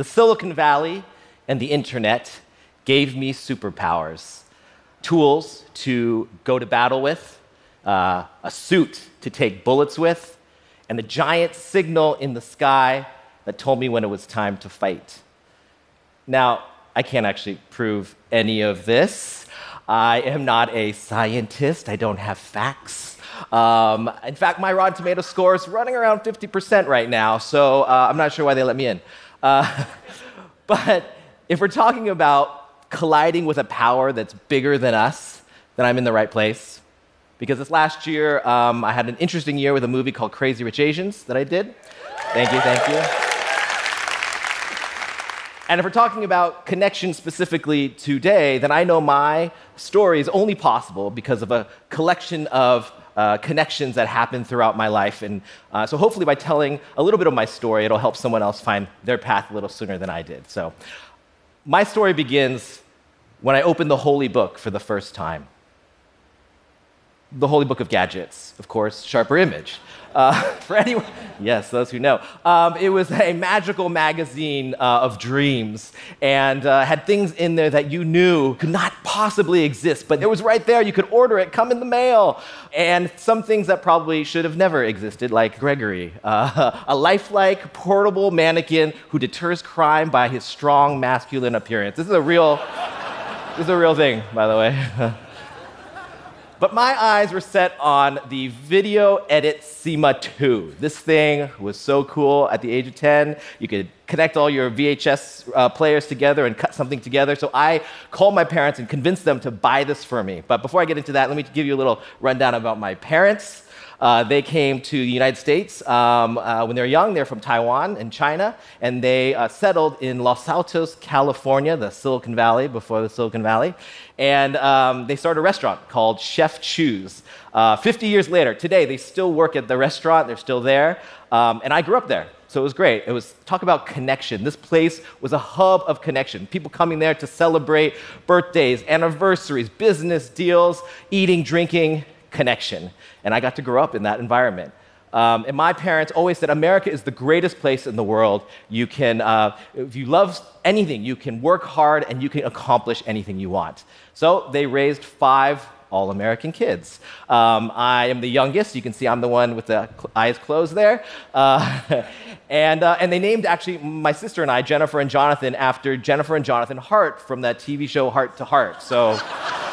The Silicon Valley and the internet gave me superpowers tools to go to battle with, uh, a suit to take bullets with, and a giant signal in the sky that told me when it was time to fight. Now, I can't actually prove any of this. I am not a scientist, I don't have facts. Um, in fact, my Rotten Tomato score is running around 50% right now, so uh, I'm not sure why they let me in. Uh, but if we're talking about colliding with a power that's bigger than us, then I'm in the right place. Because this last year, um, I had an interesting year with a movie called Crazy Rich Asians that I did. Thank you, thank you. And if we're talking about connection specifically today, then I know my story is only possible because of a collection of uh, connections that happen throughout my life. And uh, so hopefully, by telling a little bit of my story, it'll help someone else find their path a little sooner than I did. So, my story begins when I opened the Holy Book for the first time. The Holy Book of Gadgets, of course, Sharper Image. Uh, for anyone, yes, those who know. Um, it was a magical magazine uh, of dreams and uh, had things in there that you knew could not possibly exist, but it was right there. You could order it, come in the mail. And some things that probably should have never existed, like Gregory, uh, a lifelike, portable mannequin who deters crime by his strong masculine appearance. This is a real, this is a real thing, by the way. But my eyes were set on the Video Edit Syma 2. This thing was so cool at the age of 10. You could connect all your VHS uh, players together and cut something together. So I called my parents and convinced them to buy this for me. But before I get into that, let me give you a little rundown about my parents. Uh, they came to the United States um, uh, when they were young. They're from Taiwan and China, and they uh, settled in Los Altos, California, the Silicon Valley before the Silicon Valley. And um, they started a restaurant called Chef Chu's. Uh, 50 years later, today, they still work at the restaurant, they're still there. Um, and I grew up there. So it was great. It was talk about connection. This place was a hub of connection. People coming there to celebrate birthdays, anniversaries, business deals, eating, drinking, connection. And I got to grow up in that environment. Um, and my parents always said, America is the greatest place in the world. You can, uh, if you love anything, you can work hard and you can accomplish anything you want. So they raised five all American kids. Um, I am the youngest. You can see I'm the one with the eyes closed there. Uh, and, uh, and they named actually my sister and I, Jennifer and Jonathan, after Jennifer and Jonathan Hart from that TV show Hart to Hart. So.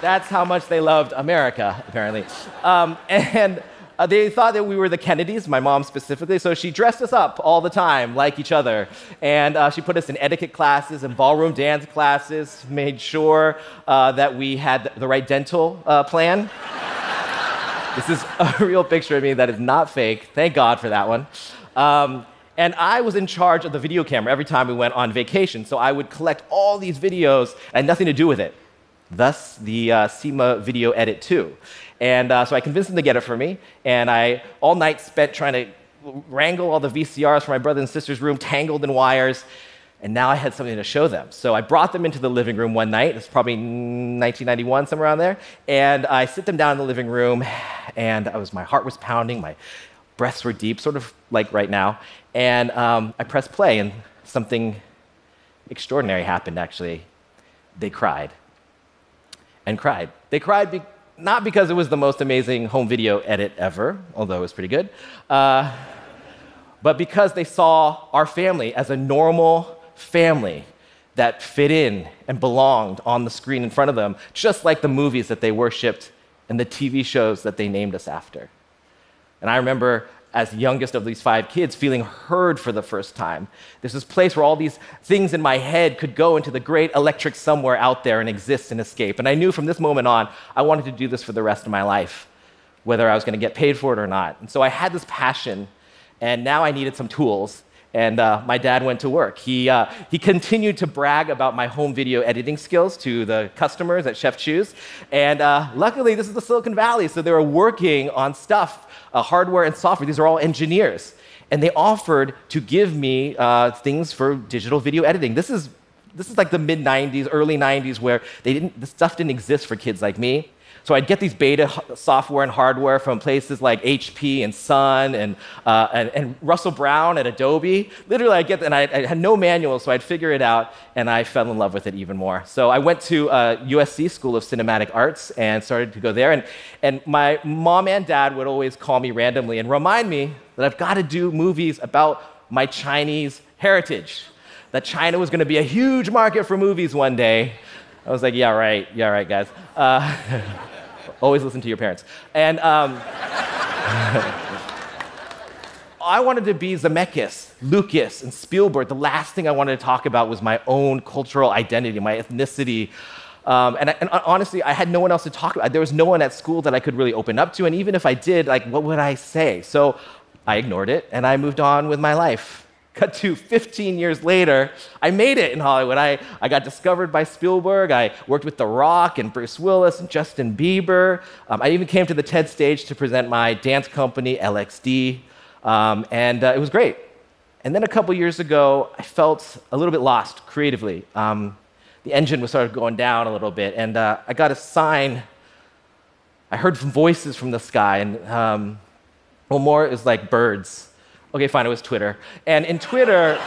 That's how much they loved America, apparently. Um, and uh, they thought that we were the Kennedys, my mom specifically, so she dressed us up all the time like each other. And uh, she put us in etiquette classes and ballroom dance classes, made sure uh, that we had the right dental uh, plan. this is a real picture of me that is not fake. Thank God for that one. Um, and I was in charge of the video camera every time we went on vacation. So I would collect all these videos and nothing to do with it thus the uh, Syma Video Edit 2. And uh, so I convinced them to get it for me, and I all night spent trying to wrangle all the VCRs from my brother and sister's room, tangled in wires, and now I had something to show them. So I brought them into the living room one night, it's probably 1991, somewhere around there, and I sit them down in the living room, and I was, my heart was pounding, my breaths were deep, sort of like right now, and um, I pressed play, and something extraordinary happened actually. They cried and cried. They cried be- not because it was the most amazing home video edit ever, although it was pretty good, uh, but because they saw our family as a normal family that fit in and belonged on the screen in front of them, just like the movies that they worshiped and the TV shows that they named us after. And I remember as the youngest of these five kids, feeling heard for the first time. There's this place where all these things in my head could go into the great electric somewhere out there and exist and escape. And I knew from this moment on, I wanted to do this for the rest of my life, whether I was going to get paid for it or not. And so I had this passion, and now I needed some tools. And uh, my dad went to work. He, uh, he continued to brag about my home video editing skills to the customers at Chef Chu's. And uh, luckily, this is the Silicon Valley, so they were working on stuff uh, hardware and software. These are all engineers. And they offered to give me uh, things for digital video editing. This is, this is like the mid 90s, early 90s, where they didn't, this stuff didn't exist for kids like me. So I'd get these beta software and hardware from places like HP and Sun and, uh, and, and, Russell Brown at Adobe. Literally, I'd get, and I, I, had no manual, so I'd figure it out, and I fell in love with it even more. So I went to uh, USC School of Cinematic Arts and started to go there. And, and my mom and dad would always call me randomly and remind me that I've got to do movies about my Chinese heritage, that China was going to be a huge market for movies one day. I was like, yeah, right, yeah, right, guys. Uh, always listen to your parents. And um, I wanted to be Zemeckis, Lucas, and Spielberg. The last thing I wanted to talk about was my own cultural identity, my ethnicity. Um, and, and, honestly, I had no one else to talk about. There was no one at school that I could really open up to. And even if I did, like, what would I say? So I ignored it and I moved on with my life. Cut to 15 years later, I made it in Hollywood. I, I got discovered by Spielberg. I worked with The Rock and Bruce Willis and Justin Bieber. Um, I even came to the TED stage to present my dance company, LXD. Um, and uh, it was great. And then a couple years ago, I felt a little bit lost creatively. Um, the engine was sort of going down a little bit, and uh, I got a sign. I heard voices from the sky, and um, well, more is like birds Okay, fine, it was Twitter. And in Twitter,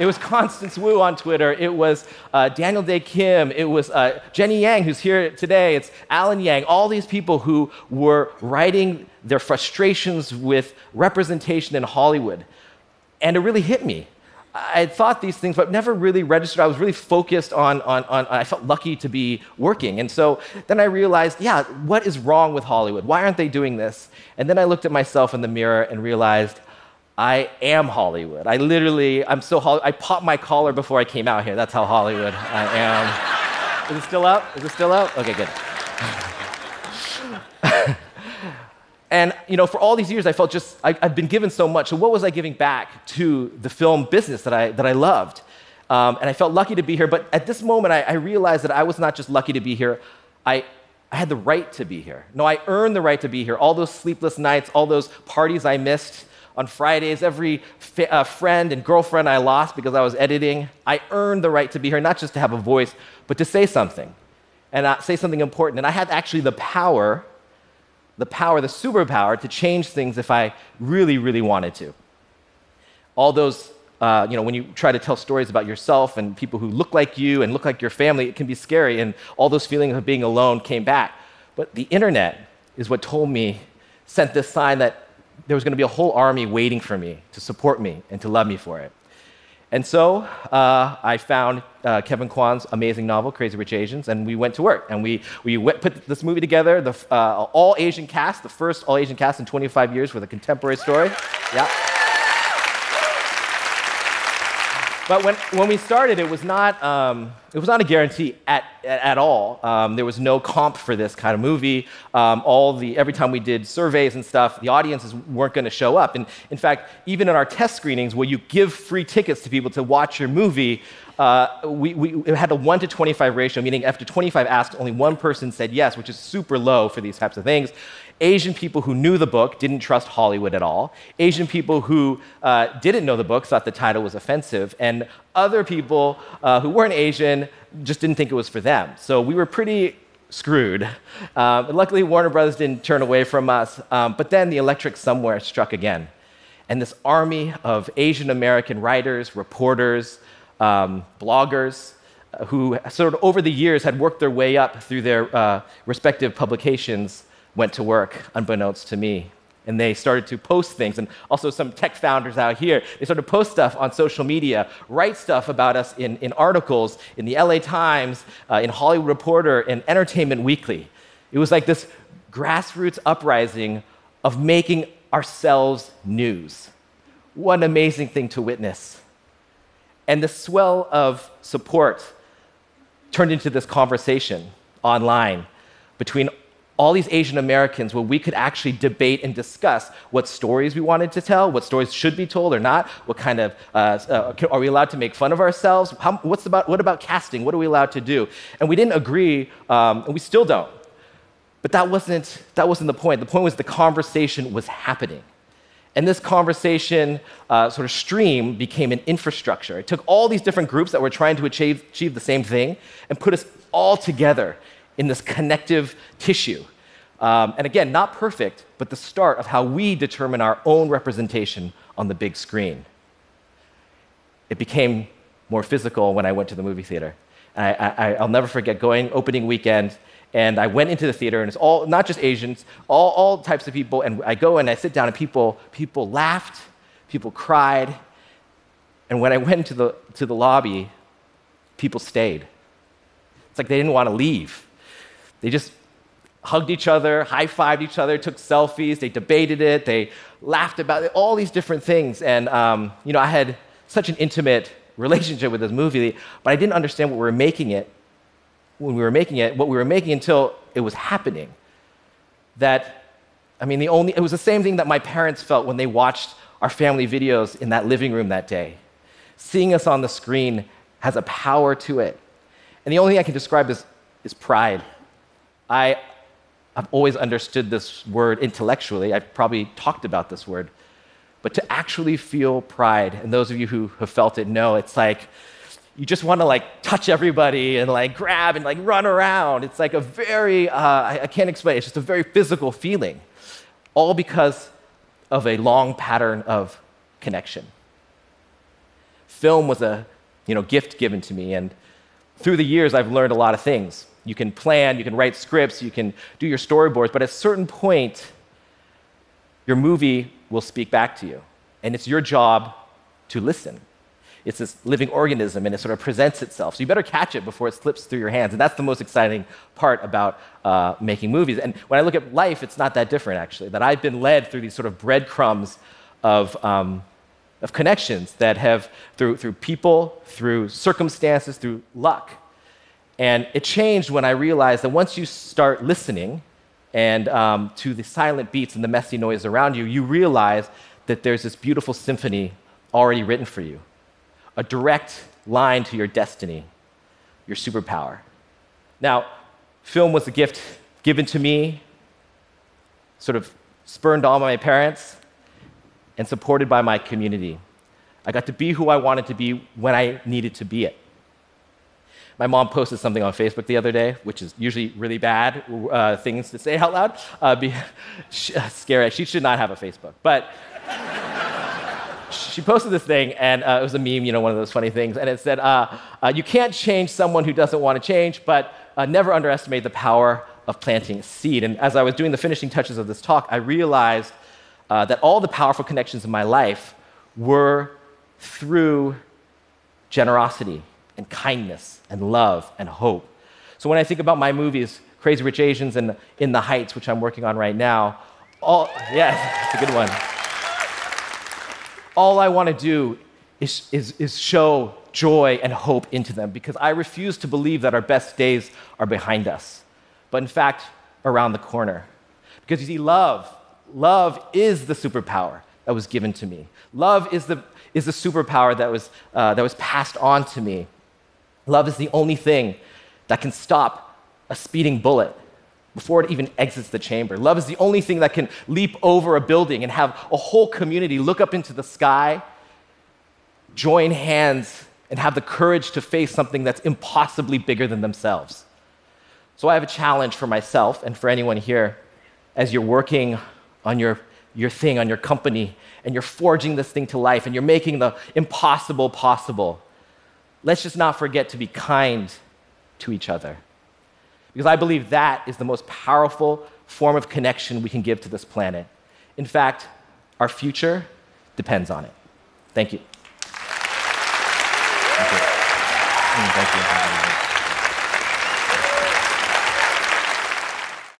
it was Constance Wu on Twitter. It was uh, Daniel Dae Kim. It was uh, Jenny Yang, who's here today. It's Alan Yang. All these people who were writing their frustrations with representation in Hollywood. And it really hit me. I had thought these things, but never really registered. I was really focused on, on, on, I felt lucky to be working. And so then I realized, yeah, what is wrong with Hollywood? Why aren't they doing this? And then I looked at myself in the mirror and realized, I am Hollywood. I literally, I'm so, Hollywood. I popped my collar before I came out here. That's how Hollywood I am. Is it still up? Is it still up? Okay, good. And you know, for all these years, I felt just I, have been given so much. So what was I giving back to the film business that I that I loved? Um, and I felt lucky to be here. But at this moment, I, I, realized that I was not just lucky to be here. I I had the right to be here. No, I earned the right to be here. All those sleepless nights, all those parties I missed on Fridays, every uh, friend and girlfriend I lost because I was editing. I earned the right to be here, not just to have a voice, but to say something and uh, say something important. And I had actually the power the power, the superpower to change things if I really, really wanted to. All those, uh, you know, when you try to tell stories about yourself and people who look like you and look like your family, it can be scary, and all those feelings of being alone came back. But the internet is what told me, sent this sign that there was going to be a whole army waiting for me to support me and to love me for it. And so uh, I found uh, Kevin Kwan's amazing novel, Crazy Rich Asians, and we went to work. And we, we went, put this movie together, the uh, all Asian cast, the first all Asian cast in 25 years with a contemporary story. Yeah. But when, when we started, it was not, um, it was not a guarantee at, at, at all. Um, there was no comp for this kind of movie. Um, all the, every time we did surveys and stuff, the audiences weren't going to show up. And in fact, even in our test screenings, where you give free tickets to people to watch your movie, uh, we, had a 1 to 25 ratio, meaning after 25 asked, only one person said yes, which is super low for these types of things. Asian people who knew the book didn't trust Hollywood at all. Asian people who uh, didn't know the book thought the title was offensive. And other people uh, who weren't Asian just didn't think it was for them. So we were pretty screwed. Um, luckily, Warner Brothers didn't turn away from us. Um, but then the electric somewhere struck again. And this army of Asian American writers, reporters, um, bloggers, uh, who sort of over the years had worked their way up through their uh, respective publications went to work unbeknownst to me. And they started to post things, and also some tech founders out here, they started to post stuff on social media, write stuff about us in, in articles in the LA Times, uh, in Hollywood Reporter, in Entertainment Weekly. It was like this grassroots uprising of making ourselves news. What an amazing thing to witness. And the swell of support turned into this conversation online between all these Asian Americans where we could actually debate and discuss what stories we wanted to tell, what stories should be told or not, what kind of, uh, uh, are we allowed to make fun of ourselves? How, what's about, what about casting? What are we allowed to do? And we didn't agree, um, and we still don't. But that wasn't, that wasn't the point. The point was the conversation was happening. And this conversation uh, sort of stream became an infrastructure. It took all these different groups that were trying to achieve, achieve the same thing and put us all together in this connective tissue. Um, and again, not perfect, but the start of how we determine our own representation on the big screen. It became more physical when I went to the movie theater. I, will never forget going opening weekend, and I went into the theater, and it's all not just Asians, all, all types of people. And I go and I sit down, and people people laughed, people cried, and when I went into the to the lobby, people stayed. It's like they didn't want to leave. They just hugged each other, high fived each other, took selfies, they debated it, they laughed about it, all these different things. And, um, you know, I had such an intimate relationship with this movie, but I didn't understand what we were making it when we were making it, what we were making until it was happening. That, I mean, the only, it was the same thing that my parents felt when they watched our family videos in that living room that day. Seeing us on the screen has a power to it. And the only thing I can describe is, is pride. I, I've always understood this word intellectually. I've probably talked about this word. But to actually feel pride, and those of you who have felt it know, it's like you just want to like touch everybody and like grab and like run around. It's like a very, uh, I, I can't explain, it's just a very physical feeling, all because of a long pattern of connection. Film was a you know, gift given to me, and through the years, I've learned a lot of things. You can plan, you can write scripts, you can do your storyboards, but at a certain point, your movie will speak back to you. And it's your job to listen. It's this living organism and it sort of presents itself. So you better catch it before it slips through your hands. And that's the most exciting part about uh, making movies. And when I look at life, it's not that different, actually. That I've been led through these sort of breadcrumbs of, um, of connections that have, through, through people, through circumstances, through luck, and it changed when I realized that once you start listening and um, to the silent beats and the messy noise around you, you realize that there's this beautiful symphony already written for you, a direct line to your destiny, your superpower. Now, film was a gift given to me, sort of spurned on by my parents, and supported by my community. I got to be who I wanted to be when I needed to be it. My mom posted something on Facebook the other day, which is usually really bad uh, things to say out loud. Uh, be, uh, scary. She should not have a Facebook. But she posted this thing, and uh, it was a meme, you know, one of those funny things. And it said, uh, uh, You can't change someone who doesn't want to change, but never underestimate the power of planting a seed. And as I was doing the finishing touches of this talk, I realized that all the powerful connections in my life were through generosity and kindness and love and hope. So when I think about my movies, Crazy Rich Asians and In the Heights, which I'm working on right now, all, yeah, it's a good one. All I want to do is, is, is show joy and hope into them because I refuse to believe that our best days are behind us, but in fact, around the corner. Because you see, love, love is the superpower that was given to me. Love is the, is the superpower that was, uh, that was passed on to me. Love is the only thing that can stop a speeding bullet before it even exits the chamber. Love is the only thing that can leap over a building and have a whole community look up into the sky, join hands, and have the courage to face something that's impossibly bigger than themselves. So I have a challenge for myself and for anyone here as you're working on your, your thing, on your company, and you're forging this thing to life, and you're making the impossible possible let's just not forget to be kind to each other. Because I believe that is the most powerful form of connection we can give to this planet. In fact, our future depends on it. Thank you. Thank you. Thank you.